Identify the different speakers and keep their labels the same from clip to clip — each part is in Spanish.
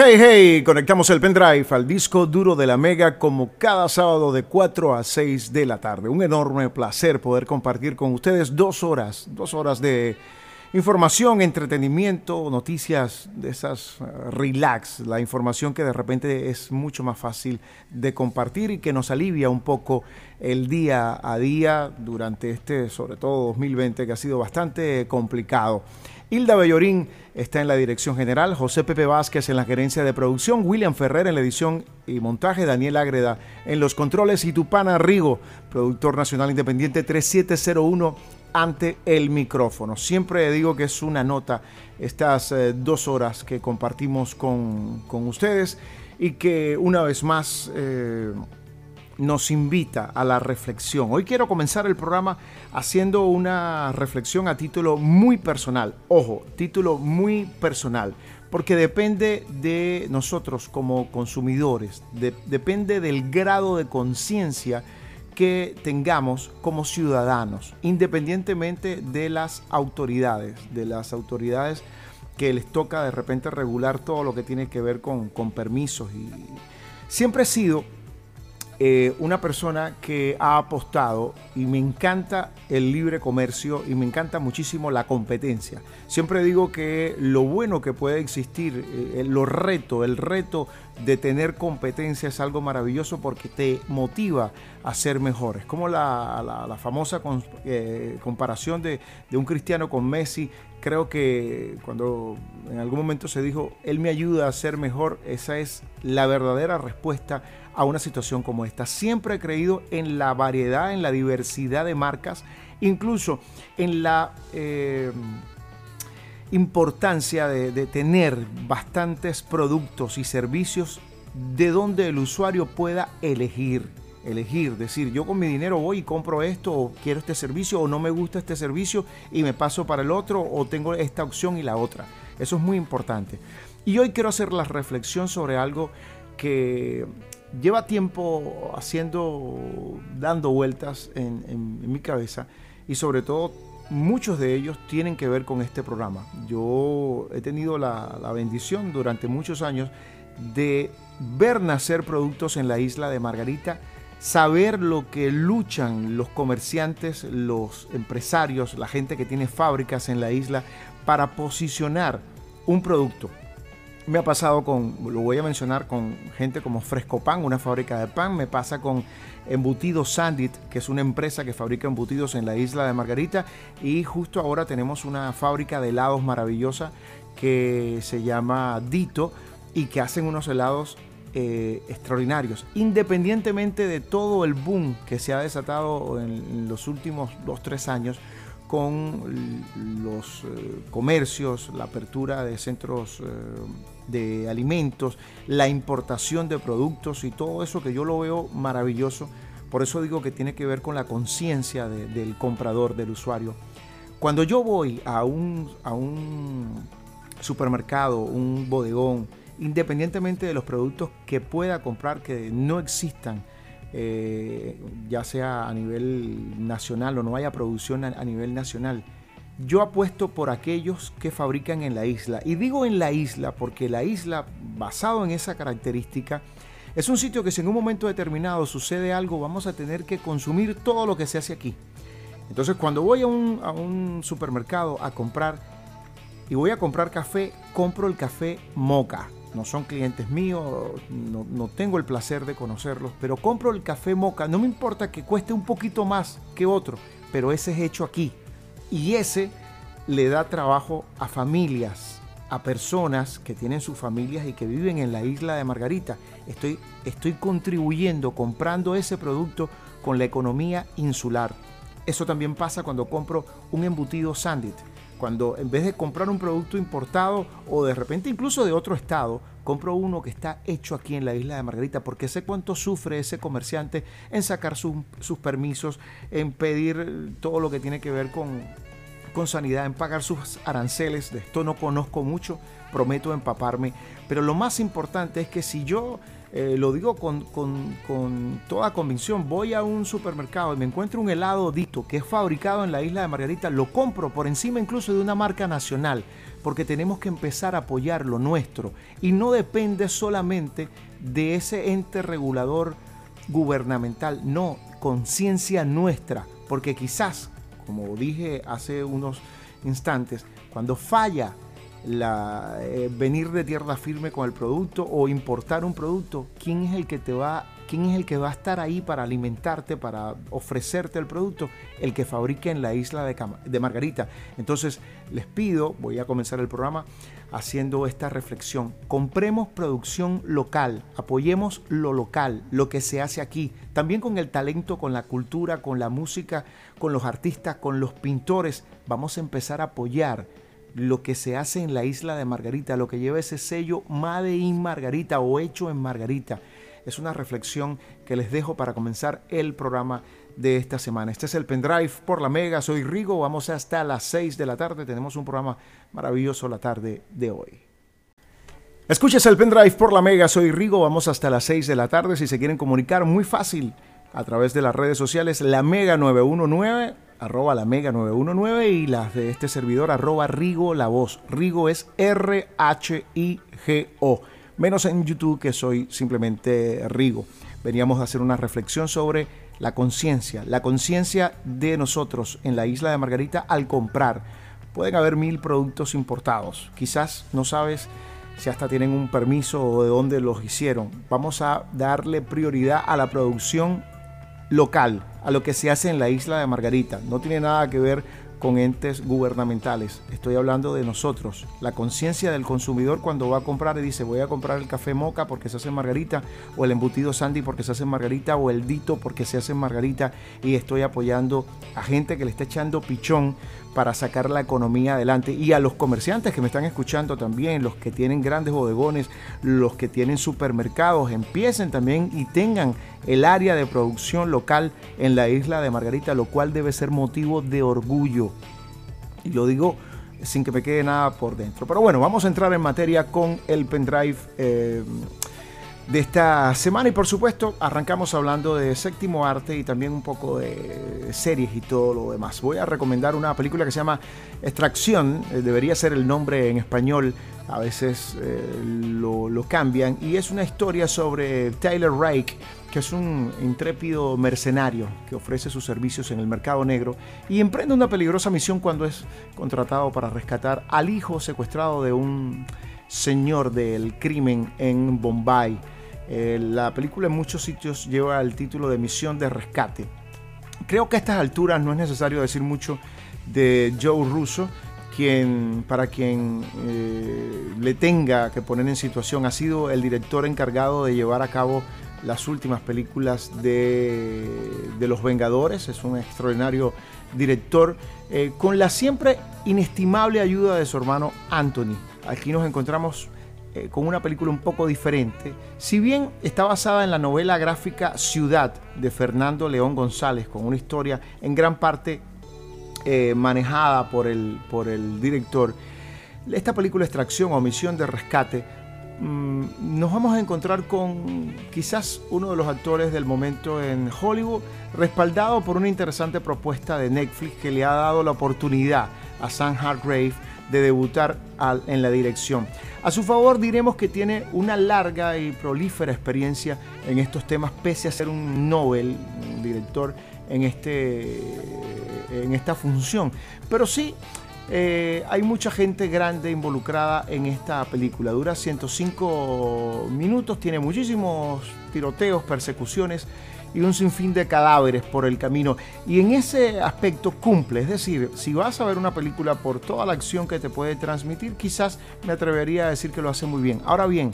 Speaker 1: Hey, hey, conectamos el pendrive al disco duro de la Mega como cada sábado de 4 a 6 de la tarde. Un enorme placer poder compartir con ustedes dos horas, dos horas de información, entretenimiento, noticias de esas eh, relax, la información que de repente es mucho más fácil de compartir y que nos alivia un poco el día a día durante este, sobre todo 2020, que ha sido bastante complicado. Hilda Bellorín está en la dirección general, José Pepe Vázquez en la gerencia de producción, William Ferrer en la edición y montaje, Daniel Ágreda en los controles y Tupana Rigo, productor nacional independiente 3701 ante el micrófono. Siempre digo que es una nota estas eh, dos horas que compartimos con, ustedes y que una vez más... Eh, nos invita a la reflexión. Hoy quiero comenzar el programa haciendo una reflexión a título muy personal. Ojo, título muy personal, porque depende de nosotros como consumidores, depende del grado de conciencia que tengamos como ciudadanos, independientemente de las autoridades, de las autoridades que les toca de repente regular todo lo que tiene que ver con, permisos. Y siempre he sido eh, una persona que ha apostado y me encanta el libre comercio y me encanta muchísimo la competencia. Siempre digo que lo bueno que puede existir, eh, lo reto, el reto de tener competencia es algo maravilloso porque te motiva a ser mejor. Es como la, famosa eh, comparación de, de un cristiano con Messi. Creo que cuando en algún momento se dijo, Él me ayuda a ser mejor, esa es la verdadera respuesta a una situación como esta. Siempre he creído en la variedad, en la diversidad de marcas, incluso en la eh, importancia de, tener bastantes productos y servicios de donde el usuario pueda elegir elegir, decir, yo con mi dinero voy y compro esto, o quiero este servicio, o no me gusta este servicio y me paso para el otro, o tengo esta opción y la otra. Eso es muy importante. Y hoy quiero hacer la reflexión sobre algo que lleva tiempo haciendo, dando vueltas en, mi cabeza y sobre todo muchos de ellos tienen que ver con este programa. Yo he tenido la, bendición durante muchos años de ver nacer productos en la isla de Margarita, saber lo que luchan los comerciantes, los empresarios, la gente que tiene fábricas en la isla para posicionar un producto me ha pasado con, lo voy a mencionar, con gente como Fresco Pan, una fábrica de pan. Me pasa con Embutidos Sandit, que es una empresa que fabrica embutidos en la isla de Margarita. Y justo ahora tenemos una fábrica de helados maravillosa que se llama Dito y que hacen unos helados eh, extraordinarios. Independientemente de todo el boom que se ha desatado en, los últimos 2-3 años con los eh, comercios, la apertura de centros... Eh, de alimentos, la importación de productos y todo eso que yo lo veo maravilloso. Por eso digo que tiene que ver con la conciencia del comprador, del usuario. Cuando yo voy a un, a un supermercado, un bodegón, independientemente de los productos que pueda comprar que no existan, eh, ya sea a nivel nacional o no haya producción a nivel nacional, yo apuesto por aquellos que fabrican en la isla. Y digo en la isla porque la isla, basado en esa característica, es un sitio que si en un momento determinado sucede algo, vamos a tener que consumir todo lo que se hace aquí. Entonces cuando voy a un, supermercado a comprar y voy a comprar café, compro el café Moca. No son clientes míos, no, no tengo el placer de conocerlos, pero compro el café Moca. No me importa que cueste un poquito más que otro, pero ese es hecho aquí y ese le da trabajo a familias, a personas que tienen sus familias y que viven en la isla de Margarita. Estoy, estoy contribuyendo comprando ese producto con la economía insular. Eso también pasa cuando compro un embutido Sandit. Cuando en vez de comprar un producto importado o de repente incluso de otro estado, compro uno que está hecho aquí en la isla de Margarita, porque sé cuánto sufre ese comerciante en sacar sus permisos, en pedir todo lo que tiene que ver con, con sanidad, en pagar sus aranceles. De esto no conozco mucho, prometo empaparme. Pero lo más importante es que si yo eh, lo digo con, toda convicción, voy a un supermercado y me encuentro un helado Dito que es fabricado en la isla de Margarita, lo compro por encima incluso de una marca nacional, porque tenemos que empezar a apoyar lo nuestro. Y no depende solamente de ese ente regulador gubernamental, no, conciencia nuestra, porque quizás, como dije hace unos instantes, cuando falla la, eh, venir de tierra firme con el producto o importar un producto, ¿quién es el que te va ¿Quién es el que va a estar ahí para alimentarte, para ofrecerte el producto? El que fabrica en la isla de, de, Margarita. Entonces, les pido, voy a comenzar el programa haciendo esta reflexión. Compremos producción local, apoyemos lo local, lo que se hace aquí. También con el talento, con la cultura, con la música, con los artistas, con los pintores. Vamos a empezar a apoyar lo que se hace en la isla de Margarita, lo que lleva ese sello Made in Margarita o hecho en Margarita. Es una reflexión que les dejo para comenzar el programa de esta semana. Este es el pendrive por la Mega. Soy Rigo. Vamos hasta las 6 de la tarde. Tenemos un programa maravilloso la tarde de hoy. Escuches el pendrive por la Mega. Soy Rigo. Vamos hasta las 6 de la tarde. Si se quieren comunicar, muy fácil a través de las redes sociales, la Mega 919 arroba la mega 919 y las de este servidor arroba Rigo la voz. Rigo es R-H-I-G-O. Menos en YouTube que soy simplemente Rigo. Veníamos a hacer una reflexión sobre la conciencia, la conciencia de nosotros en la isla de Margarita al comprar. Pueden haber mil productos importados. Quizás no sabes si hasta tienen un permiso o de dónde los hicieron. Vamos a darle prioridad a la producción local, a lo que se hace en la isla de Margarita. No tiene nada que ver con entes gubernamentales. Estoy hablando de nosotros, la conciencia del consumidor cuando va a comprar y dice voy a comprar el café moca porque se hace en margarita, o el embutido sandy porque se hace en margarita, o el dito porque se hace en margarita, y estoy apoyando a gente que le está echando pichón para sacar la economía adelante. Y a los comerciantes que me están escuchando también, los que tienen grandes bodegones, los que tienen supermercados, empiecen también y tengan el área de producción local en la isla de Margarita, lo cual debe ser motivo de orgullo. Y lo digo sin que me quede nada por dentro. Pero bueno, vamos a entrar en materia con el pendrive. Eh, de esta semana y por supuesto arrancamos hablando de séptimo arte y también un poco de series y todo lo demás. Voy a recomendar una película que se llama Extracción, eh, debería ser el nombre en español, a veces eh, lo, cambian, y es una historia sobre Tyler Rake, que es un intrépido mercenario que ofrece sus servicios en el mercado negro y emprende una peligrosa misión cuando es contratado para rescatar al hijo secuestrado de un señor del crimen en Bombay. Eh, la película en muchos sitios lleva el título de Misión de Rescate. Creo que a estas alturas no es necesario decir mucho de Joe Russo, quien, para quien eh, le tenga que poner en situación, ha sido el director encargado de llevar a cabo las últimas películas de, Los Vengadores. Es un extraordinario director, eh, con la siempre inestimable ayuda de su hermano Anthony. Aquí nos encontramos eh, con una película un poco diferente. Si bien está basada en la novela gráfica Ciudad de Fernando León González, con una historia en gran parte eh, manejada por el, por el director, esta película Extracción o Misión de Rescate, mm, nos vamos a encontrar con quizás uno de los actores del momento en Hollywood, respaldado por una interesante propuesta de Netflix que le ha dado la oportunidad a Sam Hargrave de debutar en la dirección. A su favor diremos que tiene una larga y prolífera experiencia en estos temas, pese a ser un Nobel, director en, este, en esta función. Pero sí, eh, hay mucha gente grande involucrada en esta película. Dura 105 minutos, tiene muchísimos tiroteos, persecuciones y un sinfín de cadáveres por el camino. Y en ese aspecto cumple, es decir, si vas a ver una película por toda la acción que te puede transmitir, quizás me atrevería a decir que lo hace muy bien. Ahora bien,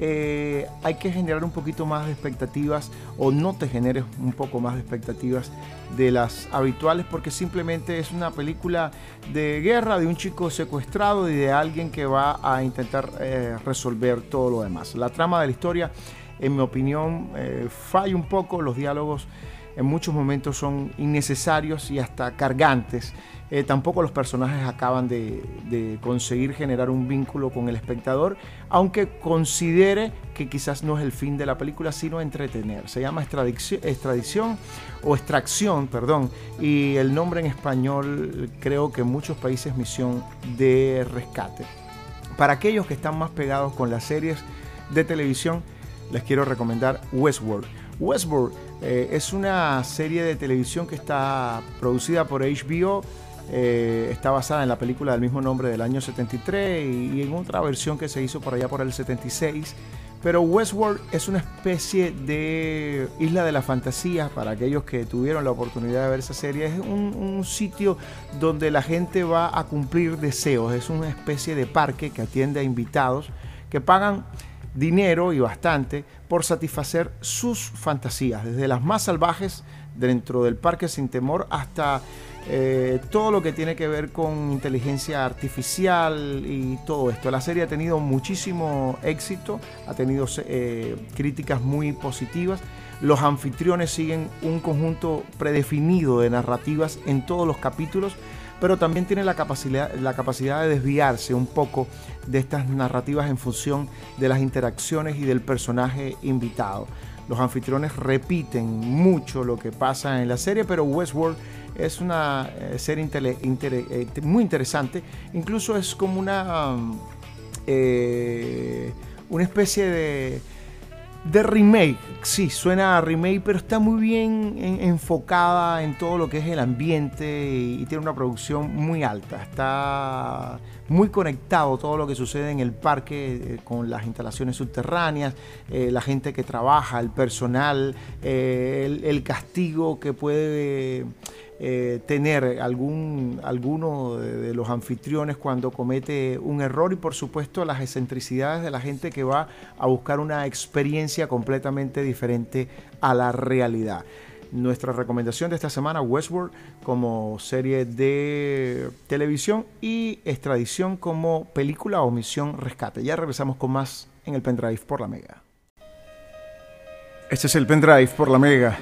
Speaker 1: eh, hay que generar un poquito más de expectativas o no te generes un poco más de expectativas de las habituales porque simplemente es una película de guerra de un chico secuestrado y de alguien que va a intentar eh, resolver todo lo demás. La trama de la historia en mi opinión, eh, falla un poco. Los diálogos en muchos momentos son innecesarios y hasta cargantes. Eh, tampoco los personajes acaban de, conseguir generar un vínculo con el espectador, aunque considere que quizás no es el fin de la película, sino entretener. Se llama extradición, o extracción, perdón, y el nombre en español creo que en muchos países misión de rescate. Para aquellos que están más pegados con las series de televisión, les quiero recomendar Westworld. Westworld eh, es una serie de televisión que está producida por HBO eh, está basada en la película del mismo nombre del año 73 y, en otra versión que se hizo por allá por el 76. Pero Westworld es una especie de isla de la fantasía para aquellos que tuvieron la oportunidad de ver esa serie. Es un, sitio donde la gente va a cumplir deseos. Es una especie de parque que atiende a invitados que pagan dinero y bastante por satisfacer sus fantasías, desde las más salvajes dentro del parque sin temor hasta eh, todo lo que tiene que ver con inteligencia artificial y todo esto. La serie ha tenido muchísimo éxito, ha tenido eh, críticas muy positivas. Los anfitriones siguen un conjunto predefinido de narrativas en todos los capítulos, pero también tiene la capacidad, la capacidad de desviarse un poco de estas narrativas en función de las interacciones y del personaje invitado. Los anfitriones repiten mucho lo que pasa en la serie, pero Westworld es una eh, serie eh, muy interesante. Incluso es como una, eh, una especie de, de remake. Sí, suena a remake, pero está muy bien enfocada en todo lo que es el ambiente y, tiene una producción muy alta. Está muy conectado todo lo que sucede en el parque con las instalaciones subterráneas, la gente que trabaja, el personal, el, castigo que puede eh, tener algún, alguno de, los anfitriones cuando comete un error y por supuesto las excentricidades de la gente que va a buscar una experiencia completamente diferente a la realidad. Nuestra recomendación de esta semana, Westworld como serie de televisión y Extradición como película o misión rescate. Ya regresamos con más en el pendrive por la Mega. Este es el pendrive por la Mega.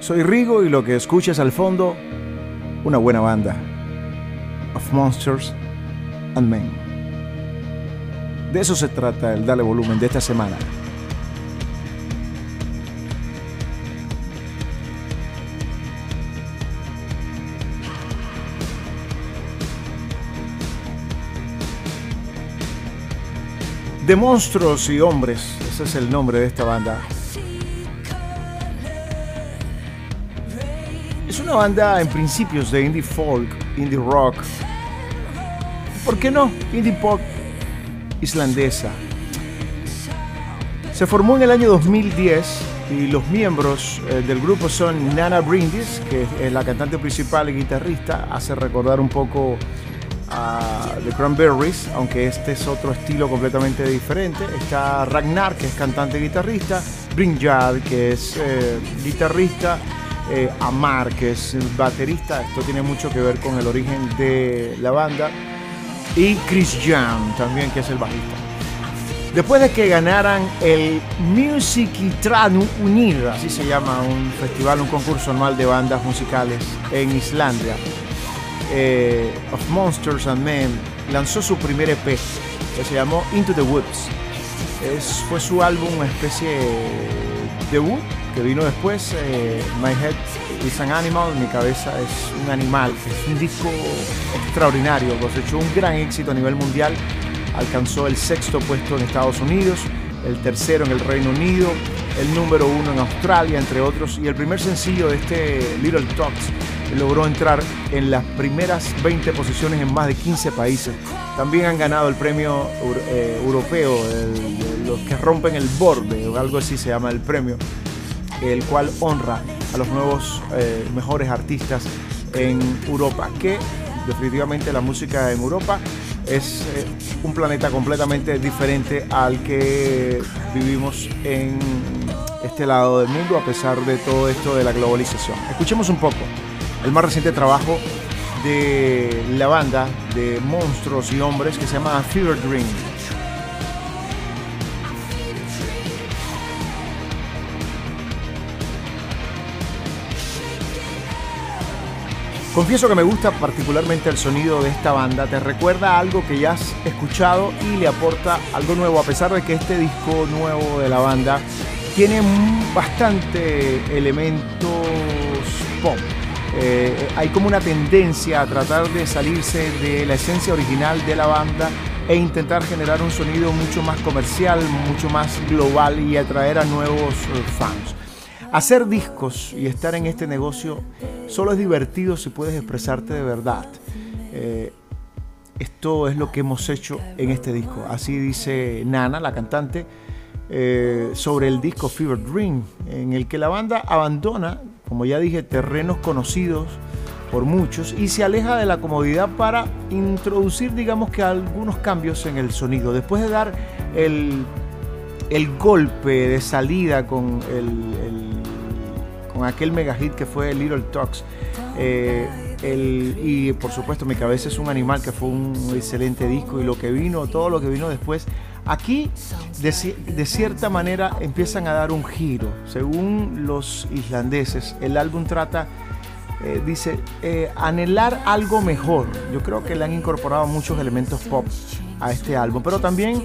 Speaker 1: Soy Rigo y lo que escuchas al fondo, una buena banda. Of Monsters and Men. De eso se trata el Dale Volumen de esta semana. De monstruos y hombres, ese es el nombre de esta banda. Una banda en principios de indie folk, indie rock. ¿Por qué no? Indie pop islandesa. Se formó en el año 2010 y los miembros eh, del grupo son Nana Brindis, que es la cantante principal y guitarrista, hace recordar un poco a The Cranberries, aunque este es otro estilo completamente diferente. Está Ragnar, que es cantante y guitarrista, Brynjar, que es eh, guitarrista eh, Amar, que el baterista. Esto tiene mucho que ver con el origen de la banda. Y Chris Young también, que es el bajista. Después de que ganaran el Music Tranu Unida, así se llama un festival, un concurso anual de bandas musicales en Islandia, eh, of Monsters and Men lanzó su primer EP que se llamó Into the Woods. Es, fue su álbum, una especie de debut que vino después, eh, My Head is an Animal, mi cabeza es un animal. Es un disco extraordinario, cosechó un gran éxito a nivel mundial, alcanzó el sexto puesto en Estados Unidos, el tercero en el Reino Unido, el número uno en Australia, entre otros, y el primer sencillo de este Little Talks logró entrar en las primeras 20 posiciones en más de 15 países. También han ganado el premio eh, europeo, los que rompen el borde, o algo así se llama el premio, el cual honra a los nuevos eh, mejores artistas en Europa, que definitivamente la música en Europa es eh, un planeta completamente diferente al que vivimos en este lado del mundo a pesar de todo esto de la globalización. Escuchemos un poco el más reciente trabajo de la banda de monstruos y hombres que se llama Fever Dream. Confieso que me gusta particularmente el sonido de esta banda, te recuerda algo que ya has escuchado y le aporta algo nuevo, a pesar de que este disco nuevo de la banda tiene bastante elementos pop. Eh, hay como una tendencia a tratar de salirse de la esencia original de la banda e intentar generar un sonido mucho más comercial, mucho más global y atraer a nuevos eh, fans. Hacer discos y estar en este negocio solo es divertido si puedes expresarte de verdad. Eh, esto es lo que hemos hecho en este disco. Así dice Nana, la cantante, eh, sobre el disco Fever Dream, en el que la banda abandona, como ya dije, terrenos conocidos por muchos y se aleja de la comodidad para introducir, digamos que algunos cambios en el sonido. Después de dar el, golpe de salida con, el, con aquel mega hit que fue Little Talks, eh, y por supuesto Mi cabeza es un animal que fue un excelente disco y lo que vino, todo lo que vino después, aquí de, cierta manera empiezan a dar un giro. Según los islandeses, el álbum trata eh, dice, eh, anhelar algo mejor. Yo creo que le han incorporado muchos elementos pop a este álbum, pero también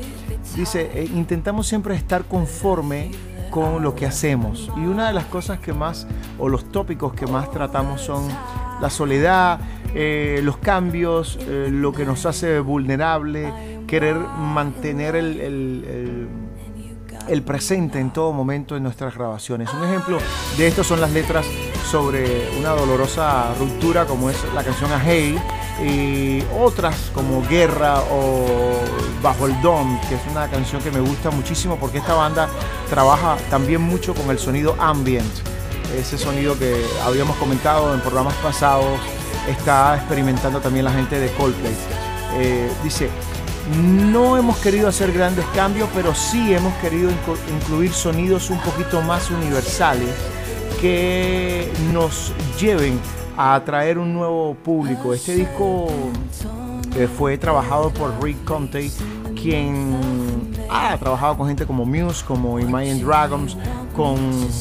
Speaker 1: dice, eh, intentamos siempre estar conforme con lo que hacemos. Y una de las cosas que más, o los tópicos que más tratamos son la soledad, los cambios, lo que nos hace vulnerable, querer mantener el, el presente en todo momento en nuestras grabaciones. Un ejemplo de esto son las letras sobre una dolorosa ruptura como es la canción A Hey y otras como Guerra o Bajo el Dom, que es una canción que me gusta muchísimo porque esta banda trabaja también mucho con el sonido ambient, ese sonido que habíamos comentado en programas pasados, está experimentando también la gente de Coldplay. Eh, dice, no hemos querido hacer grandes cambios, pero sí hemos querido incluir sonidos un poquito más universales que nos lleven a atraer un nuevo público. Este disco eh, fue trabajado por Rick Conte, quien ha trabajado con gente como Muse, como Imagine Dragons, con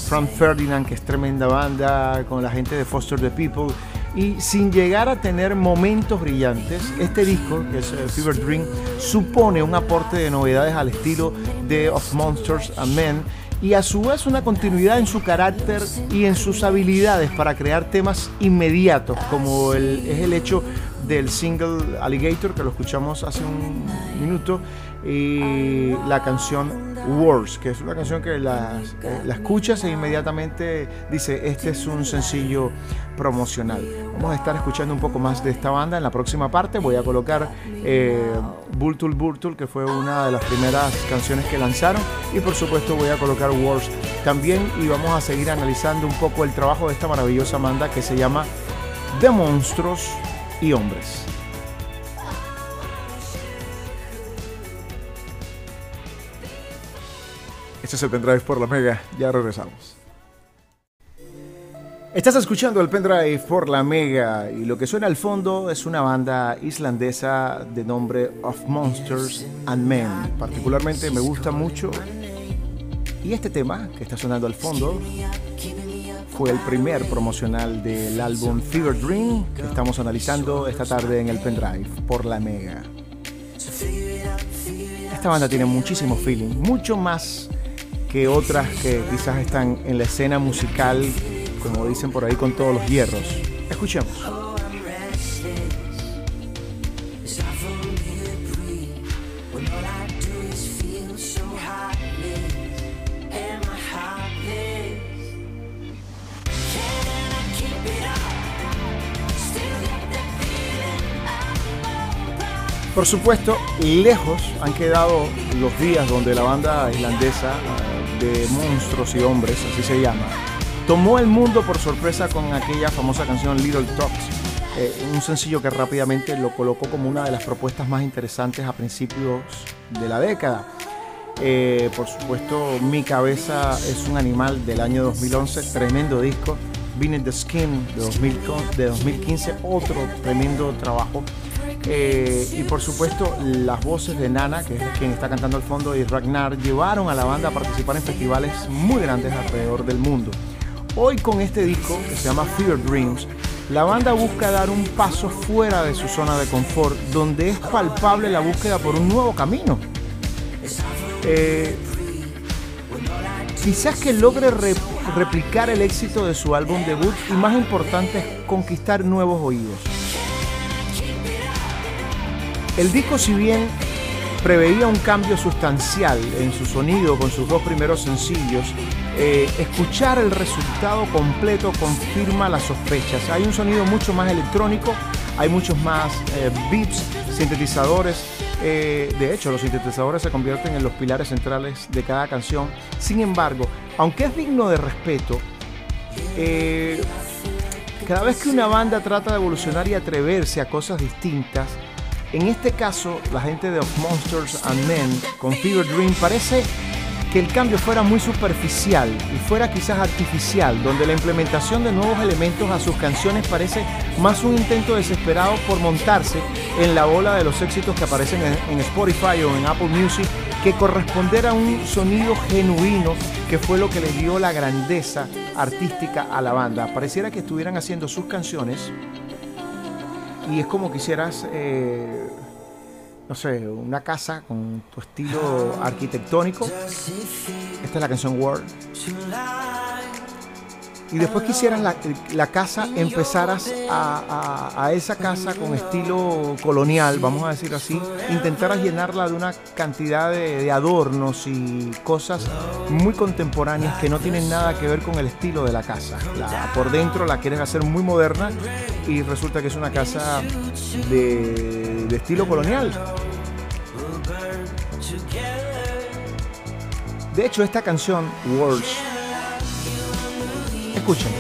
Speaker 1: Frank Ferdinand, que es tremenda banda, con la gente de Foster the People. Y sin llegar a tener momentos brillantes, este disco, que es eh, Fever Dream, supone un aporte de novedades al estilo de Of Monsters and Men y a su vez una continuidad en su carácter y en sus habilidades para crear temas inmediatos, como el, es el hecho del single Alligator que lo escuchamos hace un minuto y la canción Wars, que es una canción que la, la escuchas e inmediatamente dice, este es un sencillo promocional. Vamos a estar escuchando un poco más de esta banda en la próxima parte. Voy a colocar eh, Bultul Bultul, que fue una de las primeras canciones que lanzaron, y por supuesto voy a colocar Wars también y vamos a seguir analizando un poco el trabajo de esta maravillosa banda que se llama De Monstruos y Hombres. El pendrive por la mega. Ya regresamos. Estás escuchando el pendrive por la mega y lo que suena al fondo es una banda islandesa de nombre Of Monsters and Men. Particularmente me gusta mucho. Y este tema que está sonando al fondo fue el primer promocional del álbum Fever Dream que estamos analizando esta tarde en el pendrive por la mega. Esta banda tiene muchísimo feeling, mucho más que otras que quizás están en la escena musical, como dicen por ahí, con todos los hierros. Escuchemos. Por supuesto, lejos han quedado los días donde la banda islandesa de monstruos y hombres, así se llama, tomó el mundo por sorpresa con aquella famosa canción Little Talks, eh, un sencillo que rápidamente lo colocó como una de las propuestas más interesantes a principios de la década. Eh, por supuesto, Mi Cabeza es un animal del año 2011, tremendo disco. In the Skin de, de 2015, otro tremendo trabajo eh, y por supuesto, las voces de Nana, que es quien está cantando al fondo, y Ragnar, llevaron a la banda a participar en festivales muy grandes alrededor del mundo. Hoy con este disco, que se llama Fever Dreams, la banda busca dar un paso fuera de su zona de confort, donde es palpable la búsqueda por un nuevo camino. Eh, quizás que logre replicar el éxito de su álbum debut y más importante es conquistar nuevos oídos. El disco si bien preveía un cambio sustancial en su sonido con sus dos primeros sencillos, eh, escuchar el resultado completo confirma las sospechas. Hay un sonido mucho más electrónico, hay muchos más eh, beats, sintetizadores. Eh, de hecho, los sintetizadores se convierten en los pilares centrales de cada canción. Sin embargo, aunque es digno de respeto, cada vez que una banda trata de evolucionar y atreverse a cosas distintas, en este caso, la gente de Of Monsters and Men con Fever Dream parece que el cambio fuera muy superficial y fuera quizás artificial, donde la implementación de nuevos elementos a sus canciones parece más un intento desesperado por montarse en la ola de los éxitos que aparecen en, Spotify o en Apple Music que corresponder a un sonido genuino que fue lo que le dio la grandeza artística a la banda. Pareciera que estuvieran haciendo sus canciones y es como quisieras eh, no sé, una casa con tu estilo arquitectónico. Esta es la canción World. Y después quisieras la, casa, empezaras a, esa casa con estilo colonial, vamos a decir así, intentaras llenarla de una cantidad de, adornos y cosas muy contemporáneas que no tienen nada que ver con el estilo de la casa. por dentro la quieres hacer muy moderna y resulta que es una casa de estilo colonial. De hecho, esta canción, Words, escuchen.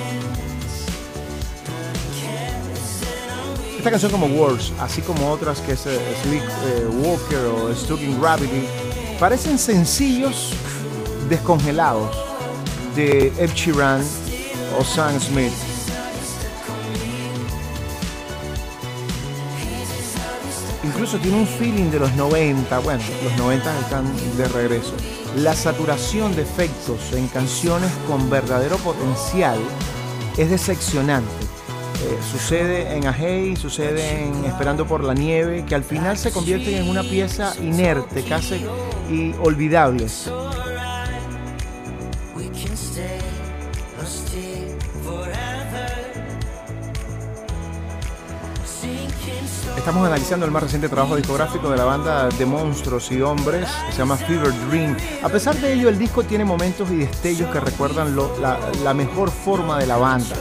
Speaker 1: Esta canción como Words, así como otras que es uh, Sleep eh, Walker o Stuck in Gravity, parecen sencillos descongelados de Ed Sheeran o Sam Smith. Incluso tiene un feeling de los 90, bueno, los 90 están de regreso la saturación de efectos en canciones con verdadero potencial es decepcionante. Eh, sucede en Ajei, sucede en Esperando por la Nieve, que al final se convierten en una pieza inerte, casi y olvidable. Estamos analizando el más reciente trabajo discográfico de la banda de monstruos y hombres, que se llama Fever Dream. A pesar de ello, el disco tiene momentos y destellos que recuerdan la, mejor forma de la banda.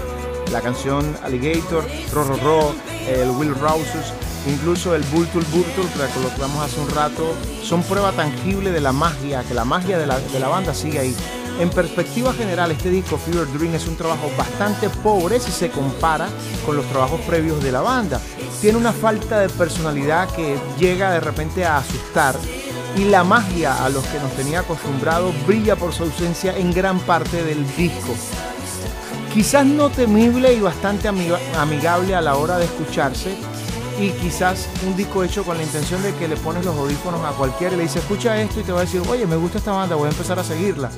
Speaker 1: La canción Alligator, Ro Ro el Will Rouses, incluso el Bultul Bultul, que lo colocamos hace un rato, son prueba tangible de la magia, que la magia de la, de la banda sigue ahí. En perspectiva general, este disco Fever Dream es un trabajo bastante pobre si se compara con los trabajos previos de la banda. Tiene una falta de personalidad que llega de repente a asustar y la magia a los que nos tenía acostumbrados brilla por su ausencia en gran parte del disco. Quizás no temible y bastante amigable a la hora de escucharse, y quizás un disco hecho con la intención de que le pones los audífonos a cualquiera y le dices escucha esto y te va a decir oye me gusta esta banda voy a empezar a seguirla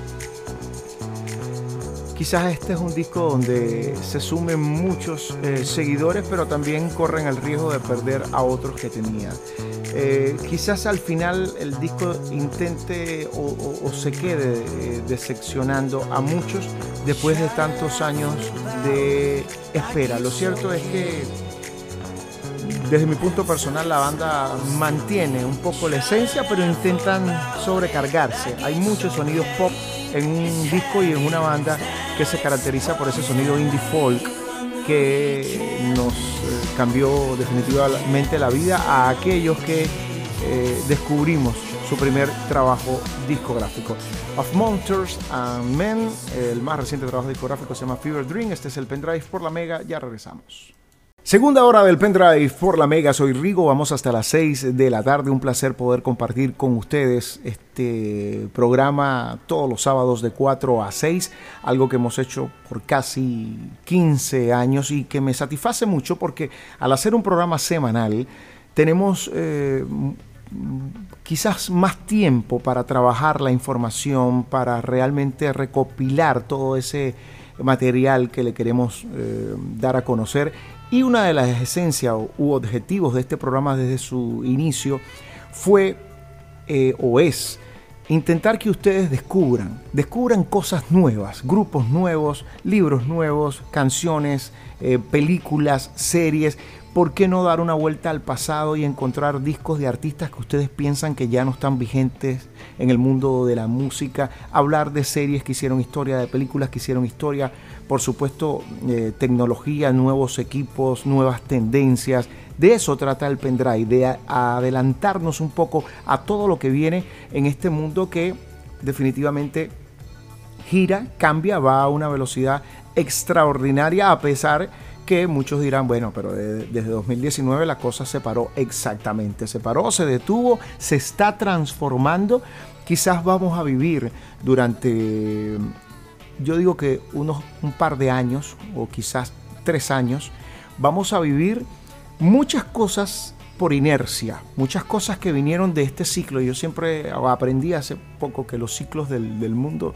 Speaker 1: Quizás este es un disco donde se sumen muchos eh, seguidores, pero también corren el riesgo de perder a otros que tenía. Eh, quizás al final el disco intente o, se quede eh, decepcionando a muchos después de tantos años de espera. Lo cierto es que desde mi punto personal la banda mantiene un poco la esencia, pero intentan sobrecargarse. Hay muchos sonidos pop en un disco y en una banda que se caracteriza por ese sonido indie folk que nos eh, cambió definitivamente la vida a aquellos que eh, descubrimos su primer trabajo discográfico. Of Monsters and Men, el más reciente trabajo discográfico se llama Fever Dream, este es el pendrive por la Mega, ya regresamos. Segunda hora del pendrive por la Mega, soy Rigo, vamos hasta las 6 de la tarde, un placer poder compartir con ustedes este programa todos los sábados de 4 a 6, algo que hemos hecho por casi 15 años y que me satisface mucho porque al hacer un programa semanal tenemos eh, quizás más tiempo para trabajar la información, para realmente recopilar todo ese material que le queremos eh, dar a conocer Y una de las esencias u objetivos de este programa desde su inicio fue eh, o es intentar que ustedes descubran, descubran cosas nuevas, grupos nuevos, libros nuevos, canciones, eh, películas, series. ¿Por qué no dar una vuelta al pasado y encontrar discos de artistas que ustedes piensan que ya no están vigentes en el mundo de la música? Hablar de series que hicieron historia, de películas que hicieron historia, por supuesto, eh, tecnología, nuevos equipos, nuevas tendencias. De eso trata el pendrive, de adelantarnos un poco a todo lo que viene en este mundo que definitivamente gira, cambia, va a una velocidad extraordinaria a pesar que muchos dirán, bueno, pero desde 2019 la cosa se paró exactamente, se paró, se detuvo, se está transformando. Quizás vamos a vivir durante yo digo que unos un par de años o quizás tres años, vamos a vivir muchas cosas por inercia, muchas cosas que vinieron de este ciclo. Yo siempre aprendí hace poco que los ciclos del, mundo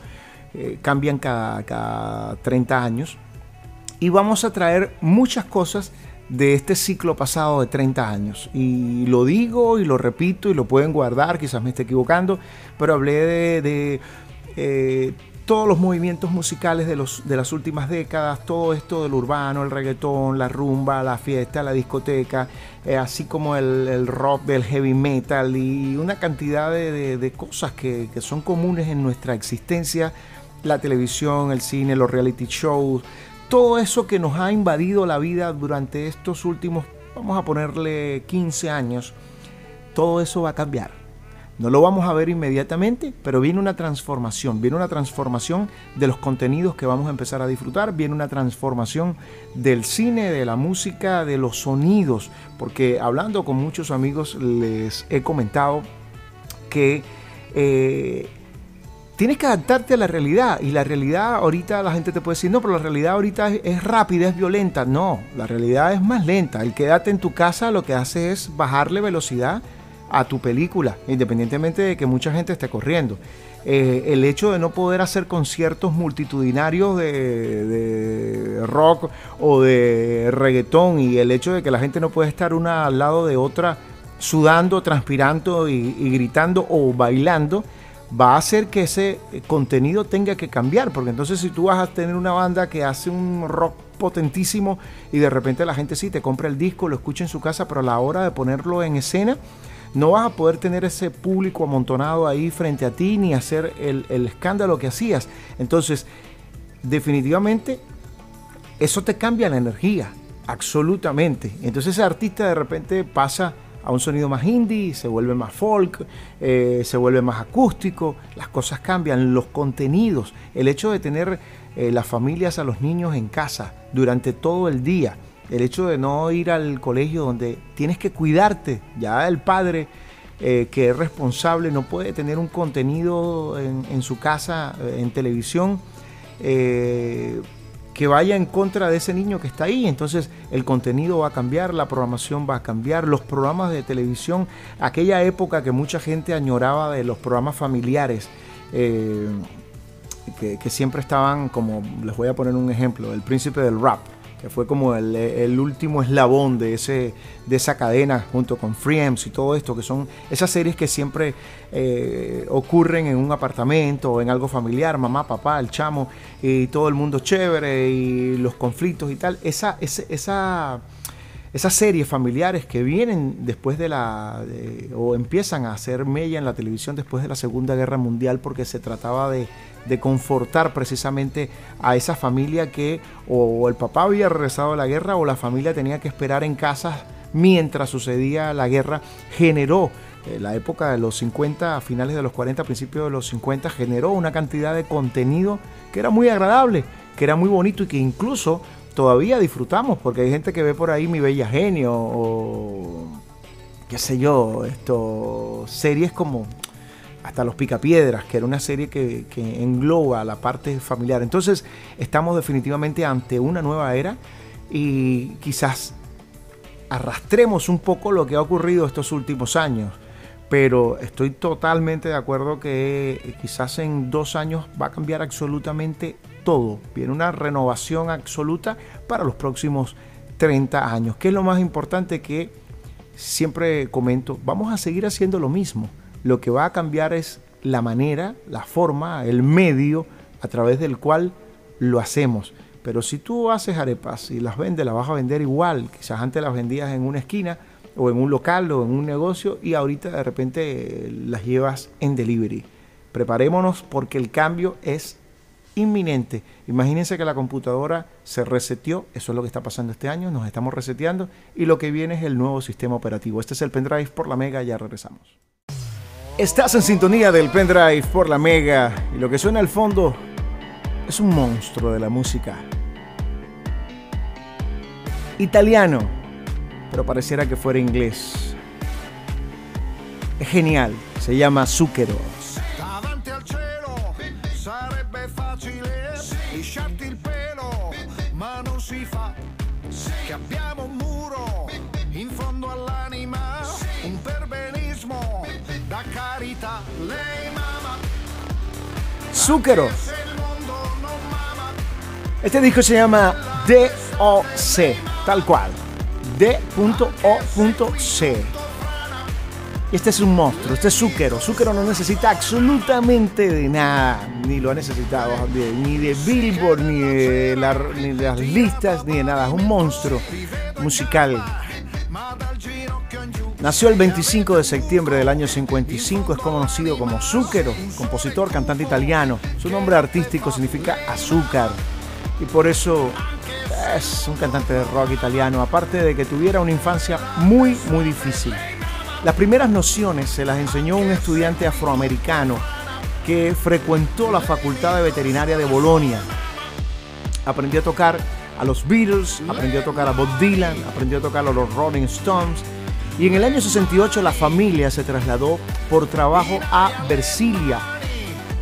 Speaker 1: eh, cambian cada, cada 30 años y vamos a traer muchas cosas de este ciclo pasado de 30 años. Y lo digo y lo repito y lo pueden guardar, quizás me esté equivocando, pero hablé de, eh, todos los movimientos musicales de, los, de las últimas décadas, todo esto del urbano, el reggaetón, la rumba, la fiesta, la discoteca, eh, así como el, rock del heavy metal y una cantidad de, cosas que, son comunes en nuestra existencia, la televisión, el cine, los reality shows, todo eso que nos ha invadido la vida durante estos últimos, vamos a ponerle 15 años, todo eso va a cambiar no lo vamos a ver inmediatamente, pero viene una transformación, viene una transformación de los contenidos que vamos a empezar a disfrutar, viene una transformación del cine, de la música, de los sonidos, porque hablando con muchos amigos les he comentado que eh, tienes que adaptarte a la realidad y la realidad ahorita la gente te puede decir, no, pero la realidad ahorita es, es, rápida, es violenta. No, la realidad es más lenta. El quédate en tu casa lo que hace es bajarle velocidad a tu película, independientemente de que mucha gente esté corriendo. Eh, el hecho de no poder hacer conciertos multitudinarios de, rock o de reggaetón y el hecho de que la gente no puede estar una al lado de otra sudando, transpirando y, gritando o bailando, va a hacer que ese contenido tenga que cambiar, porque entonces si tú vas a tener una banda que hace un rock potentísimo y de repente la gente sí te compra el disco, lo escucha en su casa, pero a la hora de ponerlo en escena, no vas a poder tener ese público amontonado ahí frente a ti ni hacer el, escándalo que hacías. Entonces, definitivamente, eso te cambia la energía, absolutamente. Entonces ese artista de repente pasa a un sonido más indie, se vuelve más folk, eh, se vuelve más acústico, las cosas cambian, los contenidos, el hecho de tener eh, las familias a los niños en casa durante todo el día, el hecho de no ir al colegio donde tienes que cuidarte, ya el padre eh, que es responsable no puede tener un contenido en, su casa, eh, en televisión, eh, que vaya en contra de ese niño que está ahí. Entonces el contenido va a cambiar, la programación va a cambiar, los programas de televisión, aquella época que mucha gente añoraba de los programas familiares. que, que siempre estaban como, les voy a poner un ejemplo, el príncipe del rap, que fue como el, último eslabón de, ese, de esa cadena junto con Freems y todo esto, que son esas series que siempre eh, ocurren en un apartamento o en algo familiar, mamá, papá, el chamo y todo el mundo chévere y los conflictos y tal. Esa, esa, esa esas series familiares que vienen después de la, o empiezan a hacer mella en la televisión después de la Segunda Guerra Mundial porque se trataba de, confortar precisamente a esa familia que o el papá había regresado de la guerra o la familia tenía que esperar en casa mientras sucedía la guerra, generó eh, la época de los 50, a finales de los 40, principios de los 50, generó una cantidad de contenido que era muy agradable, que era muy bonito y que incluso todavía disfrutamos, porque hay gente que ve por ahí Mi Bella Genio o qué sé yo, esto, series como hasta Los Picapiedras, que era una serie que, que engloba la parte familiar. Entonces estamos definitivamente ante una nueva era y quizás arrastremos un poco lo que ha ocurrido estos últimos años. Pero estoy totalmente de acuerdo que quizás en dos años va a cambiar absolutamente todo. Viene una renovación absoluta para los próximos 30 años. ¿Qué es lo más importante que siempre comento? Vamos a seguir haciendo lo mismo. Lo que va a cambiar es la manera, la forma, el medio a través del cual lo hacemos. Pero si tú haces arepas y las vendes, las vas a vender igual. Quizás antes las vendías en una esquina o en un local o en un negocio y ahorita de repente las llevas en delivery. Preparémonos porque el cambio es inminente. Imagínense que la computadora se reseteó, eso es lo que está pasando este año, nos estamos reseteando y lo que viene es el nuevo sistema operativo. Este es el pendrive por la Mega, ya regresamos. Estás en sintonía del pendrive por la Mega y lo que suena al fondo es un monstruo de la música. Italiano, pero pareciera que fuera inglés. Es genial, se llama Zucchero. Zúquero. Este disco se llama DOC, tal cual. D.O.C. Este es un monstruo, este es Zúquero. Zúquero no necesita absolutamente de nada, ni lo ha necesitado, ni de Billboard, ni de, ni de las listas, ni de nada. Es un monstruo musical Nació el 25 de septiembre del año 55, es conocido como Zucchero, compositor, cantante italiano. Su nombre artístico significa azúcar y por eso es un cantante de rock italiano, aparte de que tuviera una infancia muy, muy difícil. Las primeras nociones se las enseñó un estudiante afroamericano que frecuentó la Facultad de Veterinaria de Bolonia. Aprendió a tocar a los Beatles, aprendió a tocar a Bob Dylan, aprendió a tocar a los Rolling Stones y en el año 68 la familia se trasladó por trabajo a Versilia.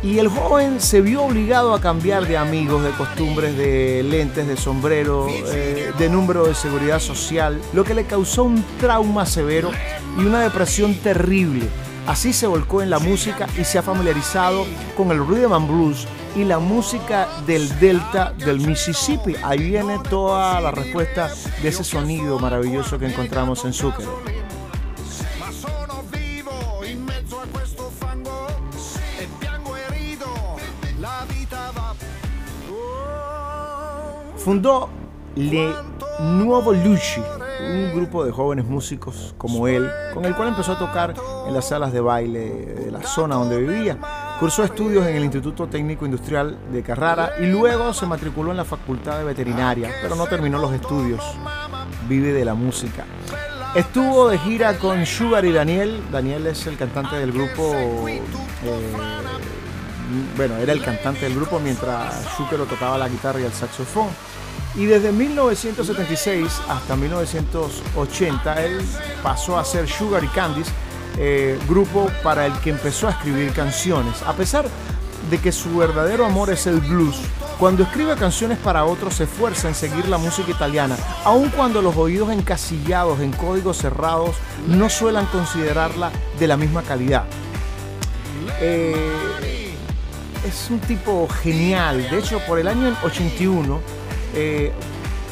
Speaker 1: Y el joven se vio obligado a cambiar de amigos, de costumbres, de lentes, de sombrero, eh, de número de seguridad social, lo que le causó un trauma severo y una depresión terrible. Así se volcó en la música y se ha familiarizado con el rhythm and blues y la música del delta del Mississippi. Ahí viene toda la respuesta de ese sonido maravilloso que encontramos en Zucchero. Fundó Le Nuovo Luci, un grupo de jóvenes músicos como él, con el cual empezó a tocar en las salas de baile de la zona donde vivía. Cursó estudios en el Instituto Técnico Industrial de Carrara y luego se matriculó en la Facultad de Veterinaria, pero no terminó los estudios. Vive de la música. Estuvo de gira con Sugar y Daniel. Daniel es el cantante del grupo. Eh, bueno, era el cantante del grupo mientras lo tocaba la guitarra y el saxofón. Y desde 1976 hasta 1980 él pasó a ser Sugar y Candies, eh, grupo para el que empezó a escribir canciones. A pesar de que su verdadero amor es el blues, cuando escribe canciones para otros se esfuerza en seguir la música italiana, aun cuando los oídos encasillados en códigos cerrados no suelen considerarla de la misma calidad. Eh, es un tipo genial, de hecho por el año 81 eh,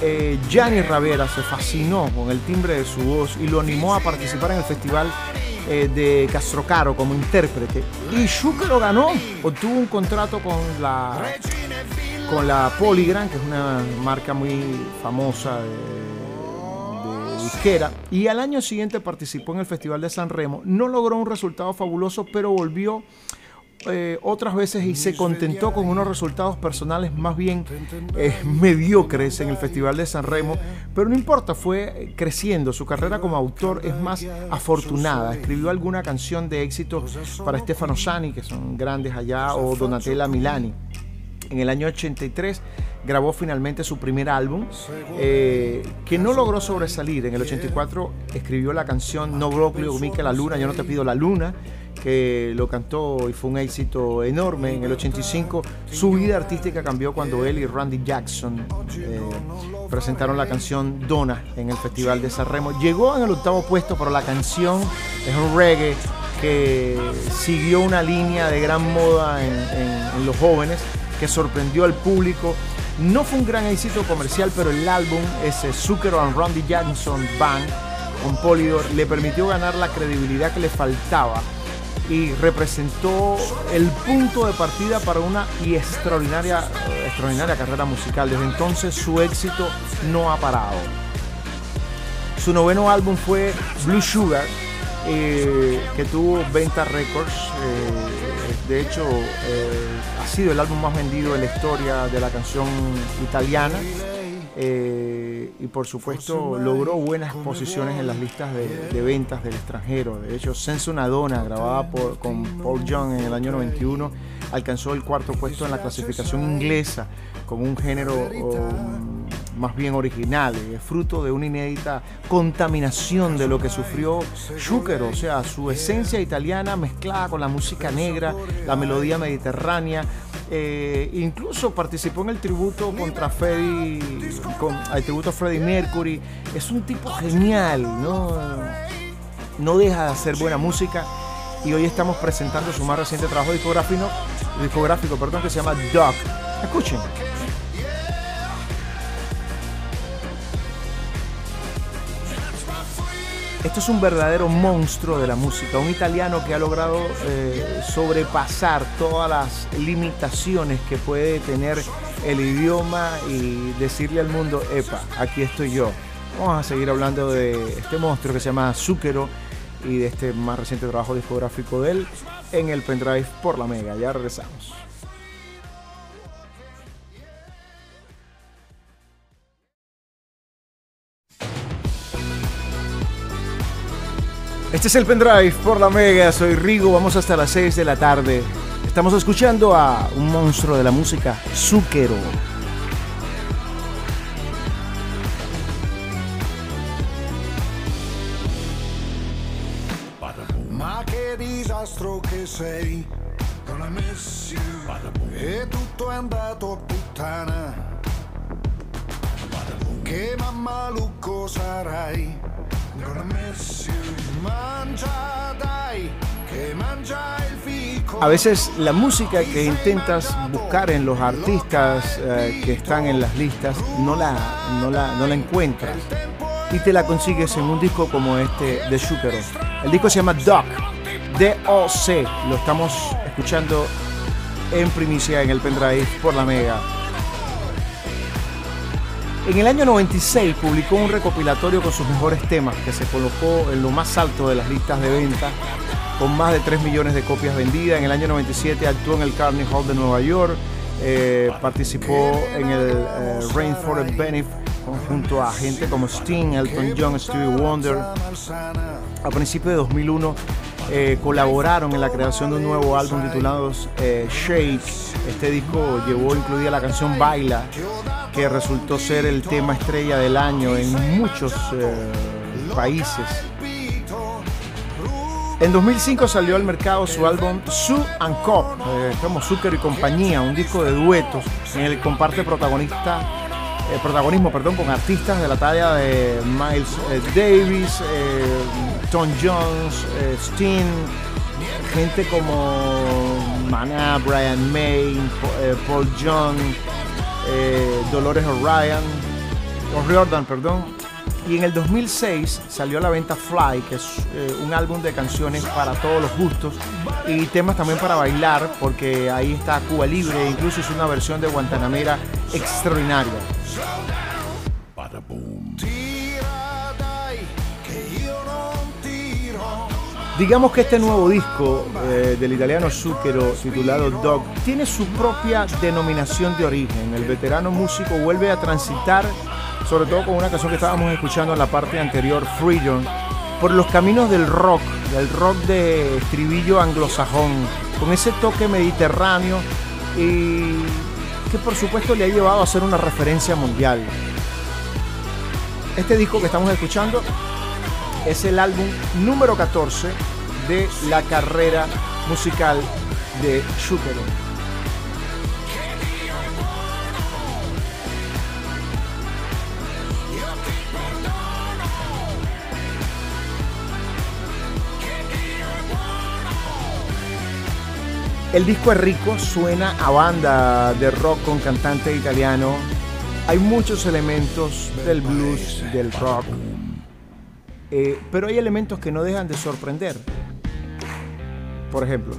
Speaker 1: eh, Gianni Ravera se fascinó con el timbre de su voz y lo animó a participar en el festival eh, de Castrocaro como intérprete. Y Schuke lo ganó, obtuvo un contrato con la, con la Polygram, que es una marca muy famosa de, de. Y al año siguiente participó en el Festival de San Remo. No logró un resultado fabuloso, pero volvió eh, otras veces y se contentó con unos resultados personales más bien eh, mediocres en el Festival de San Remo, pero no importa, fue creciendo. Su carrera como autor es más afortunada. Escribió alguna canción de éxito para Stefano Sani, que son grandes allá, o Donatella Milani. En el año 83 grabó finalmente su primer álbum, eh, que no logró sobresalir. En el 84 escribió la canción No Broccoli Mica la Luna, Yo no te pido la Luna, que lo cantó y fue un éxito enorme. En el 85 su vida artística cambió cuando él y Randy Jackson eh, presentaron la canción Donna en el Festival de San Remo. Llegó en el octavo puesto, pero la canción es un reggae que siguió una línea de gran moda en los jóvenes, que sorprendió al público No fue un gran éxito comercial, pero el álbum, ese Zucchero and Randy Jackson Band, con Polydor, le permitió ganar la credibilidad que le faltaba y representó el punto de partida para una y extraordinaria, extraordinaria carrera musical. Desde entonces su éxito no ha parado. Su noveno álbum fue Blue Sugar, eh, que tuvo Venta Records. Eh, de hecho, eh, ha sido el álbum más vendido en la historia de la canción italiana. Y por supuesto logró buenas posiciones en las listas de, ventas del extranjero. De hecho, Sense una Donna, grabada por, con Paul Young en el año 91, alcanzó el cuarto puesto en la clasificación inglesa con un género um, más bien original, es fruto de una inédita contaminación de lo que sufrió Zucchero, o sea, su esencia italiana mezclada con la música negra, la melodía mediterránea. Eh, incluso participó en el tributo contra Freddie, con, el tributo a Freddie Mercury. Es un tipo genial, ¿no? No deja de hacer buena música y hoy estamos presentando su más reciente trabajo discográfico, discográfico perdón, que se llama Duck. Escuchen. Esto es un verdadero monstruo de la música, un italiano que ha logrado eh, sobrepasar todas las limitaciones que puede tener el idioma y decirle al mundo, epa, aquí estoy yo. Vamos a seguir hablando de este monstruo que se llama Zucchero y de este más reciente trabajo discográfico de él en el pendrive por la Mega. Ya regresamos. Este es el pendrive por la Mega, soy Rigo, vamos hasta las 6 de la tarde. Estamos escuchando a un monstruo de la música, Zucchero.
Speaker 2: Ma che disastro che sei, non messi e tutto è andato a puttana. Che mamma Lucco sarai,
Speaker 1: A veces la música que intentas buscar en los artistas eh, que están en las listas no la, no, la, no la encuentras y te la consigues en un disco como este de Shukero. El disco se llama Doc, D-O-C. Lo estamos escuchando en primicia en el pendrive por la Mega. En el año 96 publicó un recopilatorio con sus mejores temas que se colocó en lo más alto de las listas de venta con más de 3 millones de copias vendidas. En el año 97 actuó en el Carnegie Hall de Nueva York, eh, participó en el eh, Rainforest Benefit junto a gente como Sting, Elton John, Stevie Wonder. A principios de 2001 eh, colaboraron en la creación de un nuevo álbum titulado Shake. Este disco llevó incluida la canción Baila, que resultó ser el tema estrella del año en muchos eh, países. En 2005 salió al mercado su álbum Sue and Cop, eh, como Zucker y compañía, un disco de duetos en el que comparte protagonista, eh, protagonismo perdón, con artistas de la talla de Miles Davis, Tom Jones, Sting, gente como Maná, Brian May, Paul John, eh, Dolores O'Riordan, perdón. Y en el 2006 salió a la venta Fly, que es eh, un álbum de canciones para todos los gustos y temas también para bailar, porque ahí está Cuba Libre, incluso es una versión de Guantanamera extraordinaria. Digamos que este nuevo disco eh, del italiano Zucchero titulado Dog tiene su propia denominación de origen. El veterano músico vuelve a transitar, sobre todo con una canción que estábamos escuchando en la parte anterior, Freedom, por los caminos del rock, del rock de estribillo anglosajón, con ese toque mediterráneo y que por supuesto le ha llevado a ser una referencia mundial. Este disco que estamos escuchando es el álbum número 14 de la carrera musical de Zucchero. El disco es rico, suena a banda de rock con cantante italiano. Hay muchos elementos del blues, del rock, eh, pero hay elementos que no dejan de sorprender. Por ejemplo,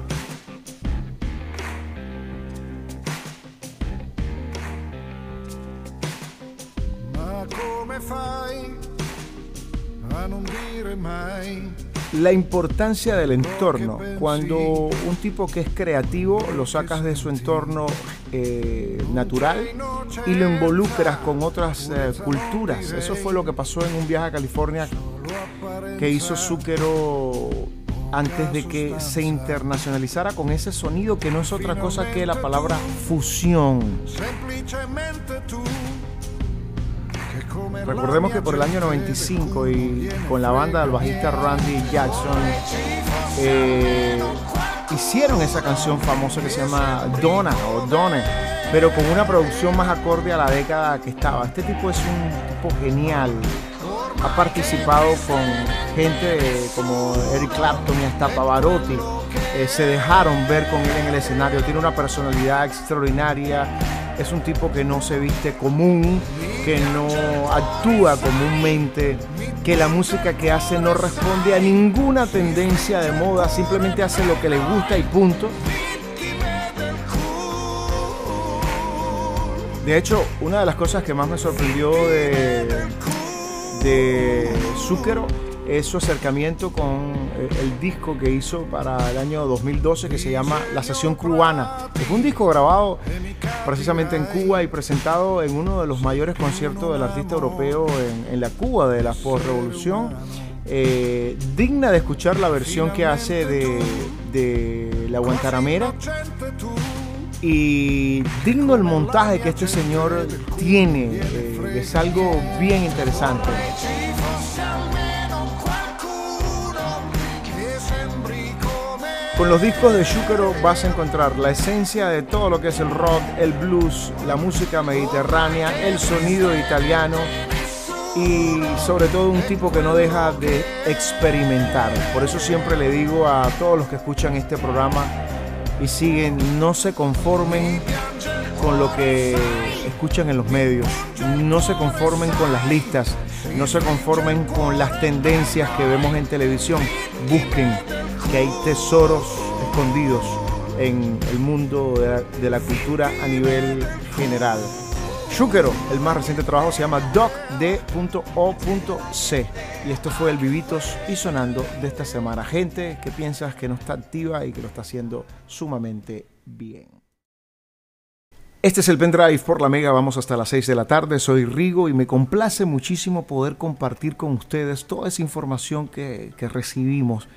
Speaker 1: la importancia del entorno. Cuando un tipo que es creativo lo sacas de su entorno eh, natural y lo involucras con otras eh, culturas. Eso fue lo que pasó en un viaje a California que hizo Zucchero antes de que se internacionalizara con ese sonido que no es otra cosa que la palabra fusión. Recordemos que por el año 95 y con la banda del bajista Randy Jackson eh, hicieron esa canción famosa que se llama Donna o Donne, pero con una producción más acorde a la década que estaba. Este tipo es un tipo genial. Ha participado con gente como Eric Clapton y hasta Pavarotti. Eh, se dejaron ver con él en el escenario. Tiene una personalidad extraordinaria. Es un tipo que no se viste común, que no actúa comúnmente, que la música que hace no responde a ninguna tendencia de moda, simplemente hace lo que le gusta y punto. De hecho, una de las cosas que más me sorprendió de, de Zucchero es su acercamiento con eh, el disco que hizo para el año 2012 que se llama La Sesión Cubana. Es un disco grabado precisamente en Cuba y presentado en uno de los mayores conciertos del artista europeo en, la Cuba de la postrevolución. Eh, digna de escuchar la versión que hace de, La Guantanamera y digno el montaje que este señor tiene. eh, es algo bien interesante. Con los discos de Shukero vas a encontrar la esencia de todo lo que es el rock, el blues, la música mediterránea, el sonido italiano y sobre todo un tipo que no deja de experimentar. Por eso siempre le digo a todos los que escuchan este programa y siguen, no se conformen con lo que escuchan en los medios, no se conformen con las listas, no se conformen con las tendencias que vemos en televisión, busquen que hay tesoros escondidos en el mundo de la, cultura a nivel general. Shukero, el más reciente trabajo se llama docd.o.c y esto fue el Vivitos y Sonando de esta semana. Gente que piensas que no está activa y que lo está haciendo sumamente bien. Este es el pendrive por la Mega, vamos hasta las 6 de la tarde, soy Rigo y me complace muchísimo poder compartir con ustedes toda esa información que recibimos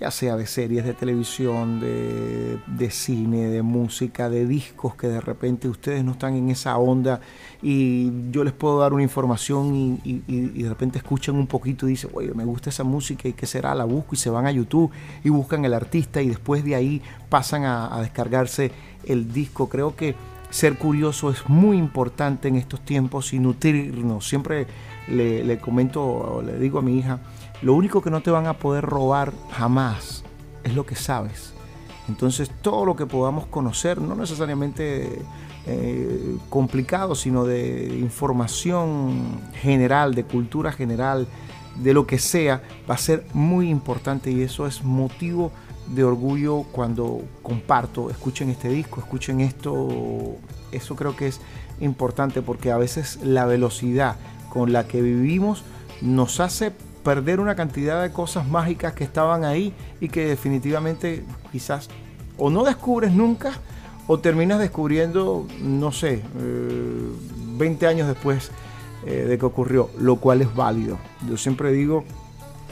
Speaker 1: ya sea de series de televisión, de, de, cine, de música, de discos que de repente ustedes no están en esa onda y yo les puedo dar una información y, de repente escuchan un poquito y dicen, oye, me gusta esa música y qué será, la busco y se van a YouTube y buscan el artista y después de ahí pasan a, descargarse el disco. Creo que ser curioso es muy importante en estos tiempos y nutrirnos. Siempre le, le comento le digo a mi hija, lo único que no te van a poder robar jamás es lo que sabes. Entonces todo lo que podamos conocer, no necesariamente eh, complicado, sino de información general, de cultura general, de lo que sea, va a ser muy importante y eso es motivo de orgullo cuando comparto, escuchen este disco, escuchen esto, eso creo que es importante porque a veces la velocidad con la que vivimos nos hace perder una cantidad de cosas mágicas que estaban ahí y que definitivamente quizás o no descubres nunca o terminas descubriendo, no sé, eh, 20 años después eh, de que ocurrió, lo cual es válido. Yo siempre digo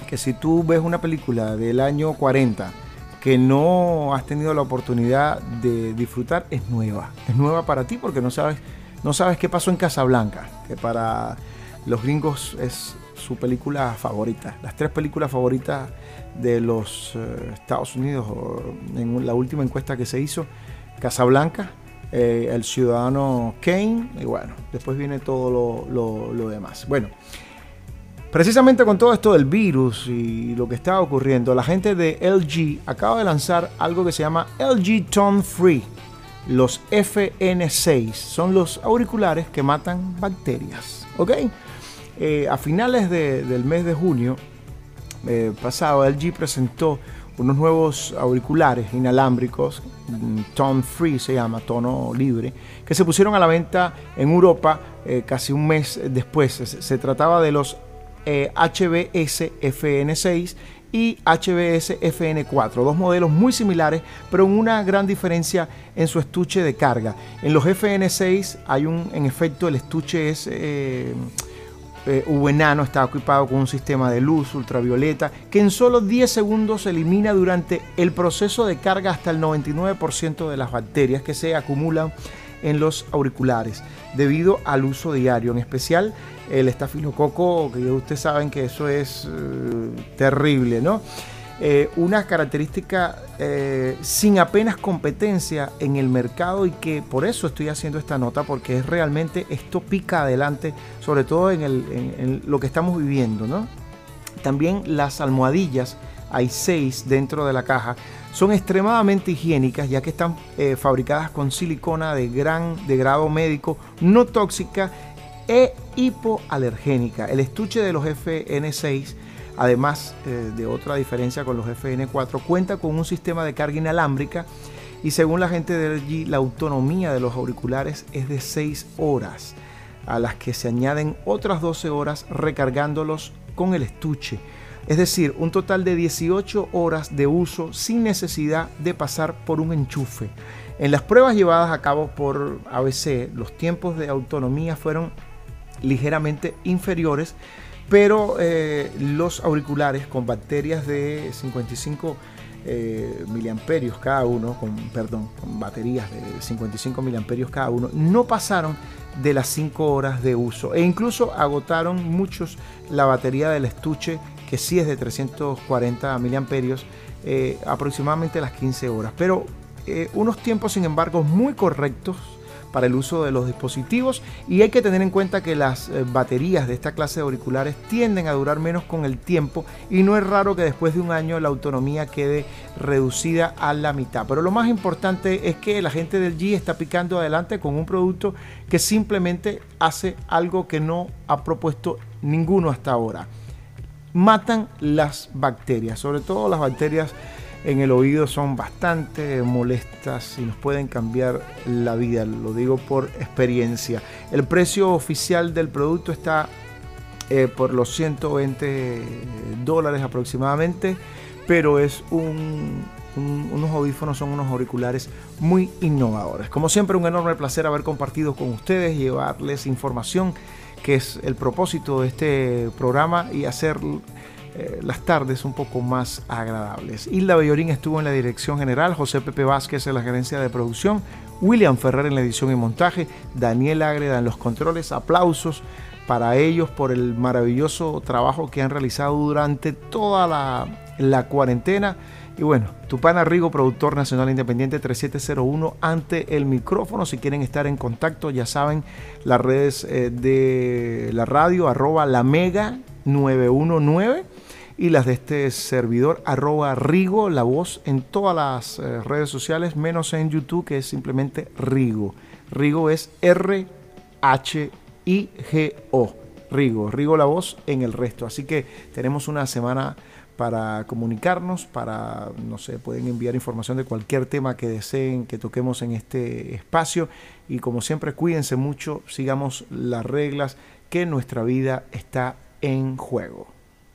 Speaker 1: que si tú ves una película del año 40 que no has tenido la oportunidad de disfrutar, es nueva. Es nueva para ti porque no sabes, no sabes qué pasó en Casablanca, que para los gringos es su película favorita. Las tres películas favoritas de los eh, Estados Unidos, en la última encuesta que se hizo, Casablanca, eh, El Ciudadano Kane, y bueno, después viene todo lo, demás. Bueno, Precisamente con todo esto del virus y lo que está ocurriendo, la gente de LG acaba de lanzar algo que se llama LG Tone Free. Los FN6 son los auriculares que matan bacterias. ¿Ok? Eh, a finales del mes de junio eh, pasado, LG presentó unos nuevos auriculares inalámbricos, mm, Tone Free se llama, tono libre, que se pusieron a la venta en Europa eh, casi un mes después. Se, trataba de los HBS FN6 y HBS FN4, dos modelos muy similares, pero con una gran diferencia en su estuche de carga. En los FN6 hay un, en efecto, el estuche es eh, está equipado con un sistema de luz ultravioleta que en solo 10 segundos elimina durante el proceso de carga hasta el 99% de las bacterias que se acumulan en los auriculares debido al uso diario, en especial el estafilococo, que ustedes saben que eso es eh, terrible, ¿no? Eh, una característica eh, sin apenas competencia en el mercado y que por eso estoy haciendo esta nota porque es realmente esto pica adelante, sobre todo en, lo que estamos viviendo. ¿no? También las almohadillas, hay seis dentro de la caja, son extremadamente higiénicas ya que están eh, fabricadas con silicona de gran de grado médico, no tóxica e hipoalergénica. El estuche de los FN6 Además eh, de otra diferencia con los FN4, cuenta con un sistema de carga inalámbrica y según la gente de LG, la autonomía de los auriculares es de 6 horas, a las que se añaden otras 12 horas recargándolos con el estuche. Es decir, un total de 18 horas de uso sin necesidad de pasar por un enchufe. En las pruebas llevadas a cabo por ABC, los tiempos de autonomía fueron ligeramente inferiores pero eh, los auriculares con baterías de 55 eh, miliamperios cada uno, con, perdón, con baterías de 55 miliamperios cada uno, no pasaron de las 5 horas de uso. E incluso agotaron muchos la batería del estuche que sí es de 340 miliamperios eh, aproximadamente las 15 horas. Pero unos tiempos sin embargo muy correctos para el uso de los dispositivos y hay que tener en cuenta que las eh, baterías de esta clase de auriculares tienden a durar menos con el tiempo y no es raro que después de un año la autonomía quede reducida a la mitad. Pero lo más importante es que la gente del G está picando adelante con un producto que simplemente hace algo que no ha propuesto ninguno hasta ahora. Matan las bacterias, sobre todo las bacterias en el oído son bastante molestas y nos pueden cambiar la vida, lo digo por experiencia. El precio oficial del producto está eh, por los 120 dólares aproximadamente, pero es un, unos audífonos, son unos auriculares muy innovadores. Como siempre, un enorme placer haber compartido con ustedes, llevarles información que es el propósito de este programa y hacer eh, las tardes un poco más agradables. Hilda Bellorín estuvo en la dirección general, José Pepe Vázquez en la gerencia de producción, William Ferrer en la edición y montaje, Daniel Ágreda en los controles. Aplausos para ellos por el maravilloso trabajo que han realizado durante toda la, la cuarentena. Y bueno, Tupana Rigo, productor nacional independiente 3701, ante el micrófono. Si quieren estar en contacto, ya saben, las redes eh, de la radio, arroba la mega 919 y las de este servidor arroba Rigo, la voz en todas las eh, redes sociales, menos en YouTube que es simplemente Rigo. Rigo es R-H-I-G-O. Rigo, Rigo la voz en el resto. Así que tenemos una semana para comunicarnos, para, no sé, pueden enviar información de cualquier tema que deseen que toquemos en este espacio. Y como siempre, cuídense mucho, sigamos las reglas, que nuestra vida está en juego.